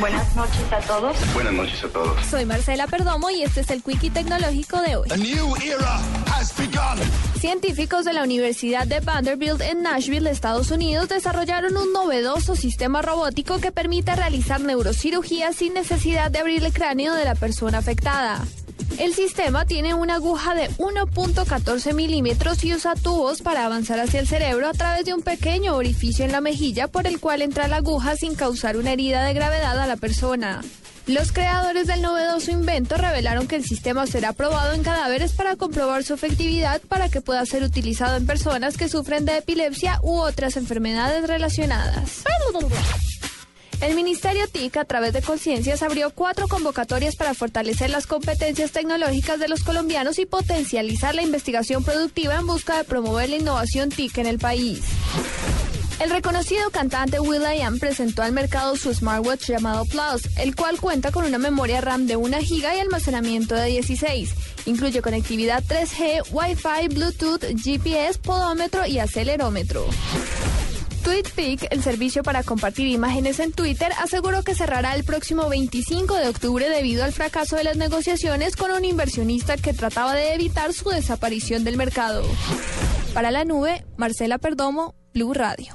Buenas noches a todos. Buenas noches a todos. Soy Marcela Perdomo y este es el Quickie Tecnológico de hoy. A new era has begun. Científicos de la Universidad de Vanderbilt en Nashville, Estados Unidos, desarrollaron un novedoso sistema robótico que permite realizar neurocirugía sin necesidad de abrir el cráneo de la persona afectada. El sistema tiene una aguja de 1.14 milímetros y usa tubos para avanzar hacia el cerebro a través de un pequeño orificio en la mejilla por el cual entra la aguja sin causar una herida de gravedad a la persona. Los creadores del novedoso invento revelaron que el sistema será probado en cadáveres para comprobar su efectividad para que pueda ser utilizado en personas que sufren de epilepsia u otras enfermedades relacionadas. El Ministerio TIC, a través de Conciencias, abrió cuatro convocatorias para fortalecer las competencias tecnológicas de los colombianos y potencializar la investigación productiva en busca de promover la innovación TIC en el país. El reconocido cantante Will.i.am presentó al mercado su smartwatch llamado Plus, el cual cuenta con una memoria RAM de 1 GB y almacenamiento de 16. Incluye conectividad 3G, Wi-Fi, Bluetooth, GPS, podómetro y acelerómetro. TweetPic, el servicio para compartir imágenes en Twitter, aseguró que cerrará el próximo 25 de octubre debido al fracaso de las negociaciones con un inversionista que trataba de evitar su desaparición del mercado. Para la nube, Marcela Perdomo, Blue Radio.